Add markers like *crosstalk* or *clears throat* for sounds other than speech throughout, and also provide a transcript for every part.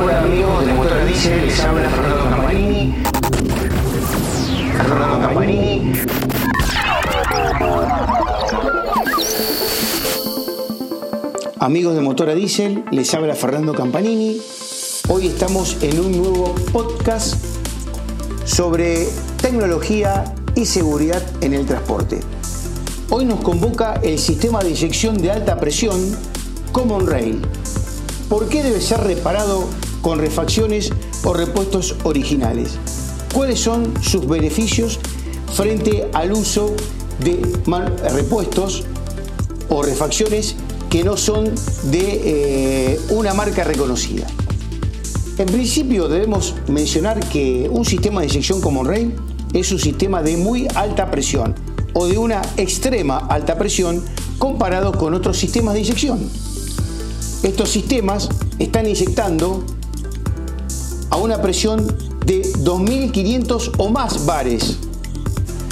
Hola amigos de Motor Dice, les habla Fernando Campanini. Fernando Campanini. Amigos de Motora Diesel, les habla Fernando Campanini. Hoy estamos en un nuevo podcast sobre tecnología y seguridad en el transporte. Hoy nos convoca el sistema de inyección de alta presión Common Rail. ¿Por qué debe ser reparado con refacciones o repuestos originales? ¿Cuáles son sus beneficios frente al uso de repuestos o refacciones que no son de eh, una marca reconocida? En principio debemos mencionar que un sistema de inyección como Rail es un sistema de muy alta presión o de una extrema alta presión comparado con otros sistemas de inyección. Estos sistemas están inyectando a una presión de 2.500 o más bares,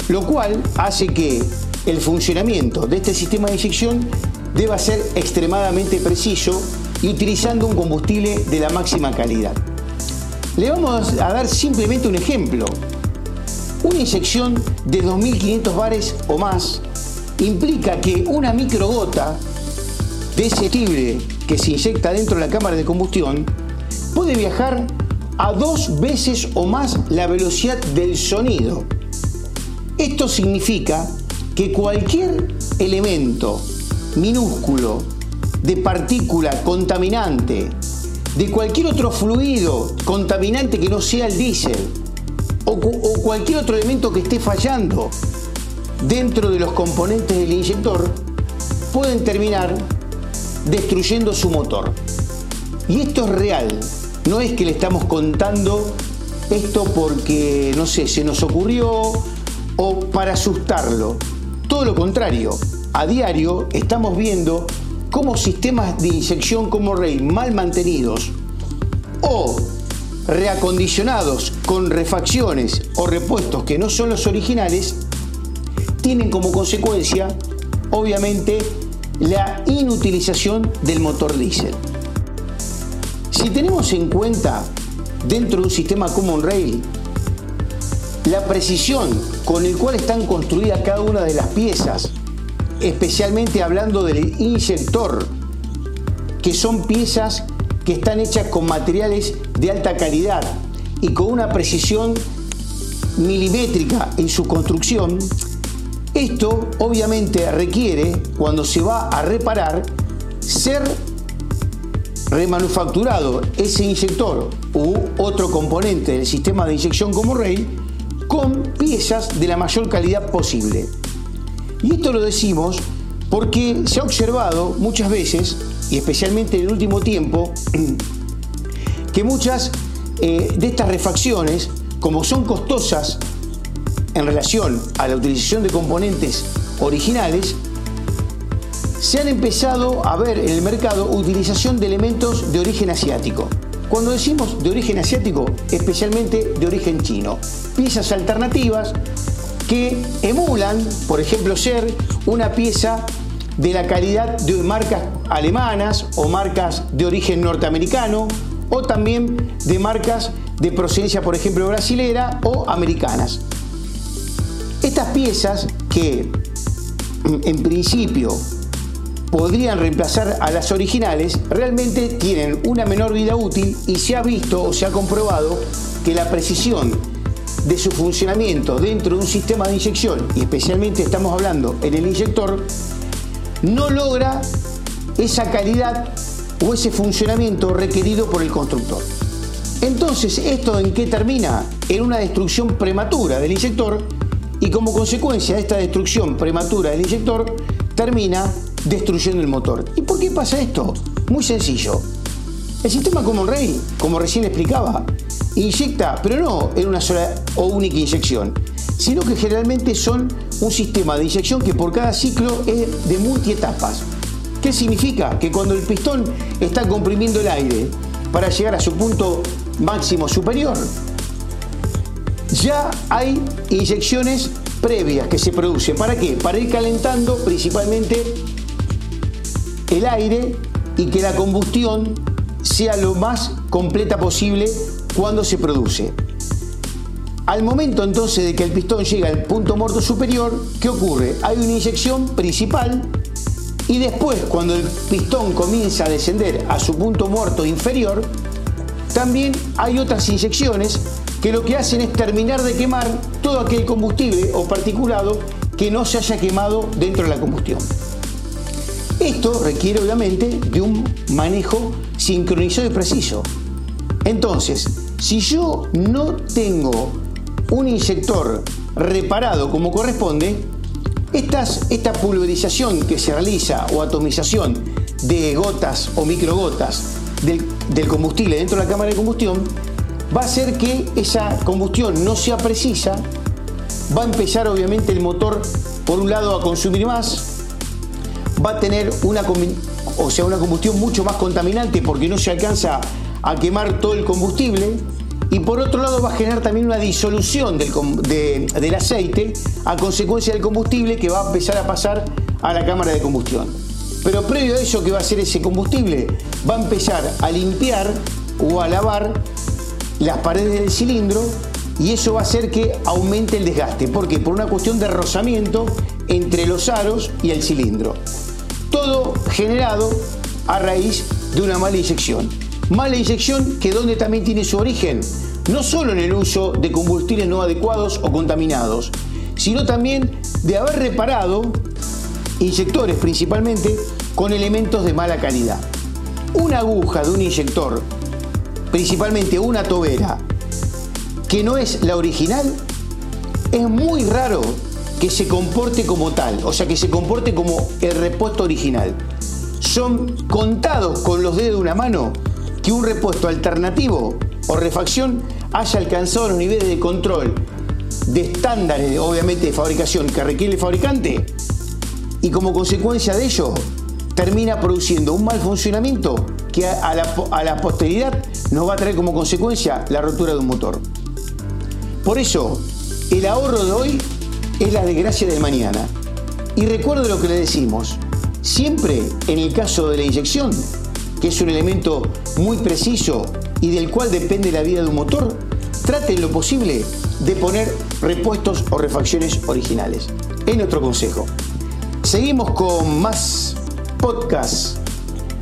lo cual hace que el funcionamiento de este sistema de inyección deba ser extremadamente preciso y utilizando un combustible de la máxima calidad. Le vamos a dar simplemente un ejemplo. Una inyección de 2.500 bares o más implica que una microgota de ese que se inyecta dentro de la cámara de combustión puede viajar a dos veces o más la velocidad del sonido. Esto significa que cualquier elemento minúsculo de partícula contaminante, de cualquier otro fluido contaminante que no sea el diésel, o, cualquier otro elemento que esté fallando dentro de los componentes del inyector, pueden terminar destruyendo su motor. Y esto es real, no es que le estamos contando esto porque, no sé, se nos ocurrió o para asustarlo. Todo lo contrario, a diario estamos viendo cómo sistemas de inyección como Rey mal mantenidos o reacondicionados con refacciones o repuestos que no son los originales, tienen como consecuencia, obviamente, la inutilización del motor diésel. Si tenemos en cuenta dentro de un sistema Common Rail la precisión con el cual están construidas cada una de las piezas especialmente hablando del inyector, que son piezas que están hechas con materiales de alta calidad y con una precisión milimétrica en su construcción, esto obviamente requiere, cuando se va a reparar, ser remanufacturado ese inyector u otro componente del sistema de inyección como Rey con piezas de la mayor calidad posible. Y esto lo decimos porque se ha observado muchas veces, y especialmente en el último tiempo, *clears throat* que muchas eh, de estas refacciones, como son costosas en relación a la utilización de componentes originales, se han empezado a ver en el mercado utilización de elementos de origen asiático. Cuando decimos de origen asiático, especialmente de origen chino, piezas alternativas que emulan, por ejemplo, ser una pieza de la calidad de marcas alemanas o marcas de origen norteamericano o también de marcas de procedencia, por ejemplo, brasilera o americanas. Estas piezas que en principio podrían reemplazar a las originales, realmente tienen una menor vida útil y se ha visto o se ha comprobado que la precisión de su funcionamiento dentro de un sistema de inyección, y especialmente estamos hablando en el inyector, no logra esa calidad o ese funcionamiento requerido por el constructor. Entonces, ¿esto en qué termina? En una destrucción prematura del inyector y como consecuencia de esta destrucción prematura del inyector, termina destruyendo el motor. ¿Y por qué pasa esto? Muy sencillo. El sistema Common Rail, como recién explicaba, inyecta, pero no en una sola o única inyección, sino que generalmente son un sistema de inyección que por cada ciclo es de multietapas. ¿Qué significa? Que cuando el pistón está comprimiendo el aire para llegar a su punto máximo superior, ya hay inyecciones previas que se producen. ¿Para qué? Para ir calentando principalmente el aire y que la combustión sea lo más completa posible cuando se produce. Al momento entonces de que el pistón llega al punto muerto superior, ¿qué ocurre? Hay una inyección principal y después cuando el pistón comienza a descender a su punto muerto inferior, también hay otras inyecciones que lo que hacen es terminar de quemar todo aquel combustible o particulado que no se haya quemado dentro de la combustión. Esto requiere obviamente de un manejo sincronizado y preciso. Entonces, si yo no tengo un inyector reparado como corresponde, esta pulverización que se realiza o atomización de gotas o microgotas del, del combustible dentro de la cámara de combustión va a hacer que esa combustión no sea precisa, va a empezar obviamente el motor por un lado a consumir más, va a tener una, o sea, una combustión mucho más contaminante porque no se alcanza a quemar todo el combustible y por otro lado va a generar también una disolución del, del aceite a consecuencia del combustible que va a empezar a pasar a la cámara de combustión. Pero previo a eso que va a hacer ese combustible, va a empezar a limpiar o a lavar las paredes del cilindro y eso va a hacer que aumente el desgaste. ¿Por qué? Por una cuestión de rozamiento entre los aros y el cilindro. Todo generado a raíz de una mala inyección. Mala inyección que donde también tiene su origen, no solo en el uso de combustibles no adecuados o contaminados, sino también de haber reparado inyectores principalmente con elementos de mala calidad. Una aguja de un inyector principalmente una tobera, que no es la original, es muy raro que se comporte como tal, o sea, que se comporte como el repuesto original. Son contados con los dedos de una mano que un repuesto alternativo o refacción haya alcanzado los niveles de control de estándares, obviamente, de fabricación que requiere el fabricante y como consecuencia de ello termina produciendo un mal funcionamiento que a la, posteridad nos va a traer como consecuencia la rotura de un motor. Por eso, el ahorro de hoy es la desgracia del mañana. Y recuerde lo que le decimos, siempre en el caso de la inyección, que es un elemento muy preciso y del cual depende la vida de un motor, trate lo posible de poner repuestos o refacciones originales. Es nuestro consejo. Seguimos con más podcasts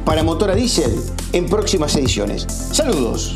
para motor a diésel en próximas ediciones. Saludos.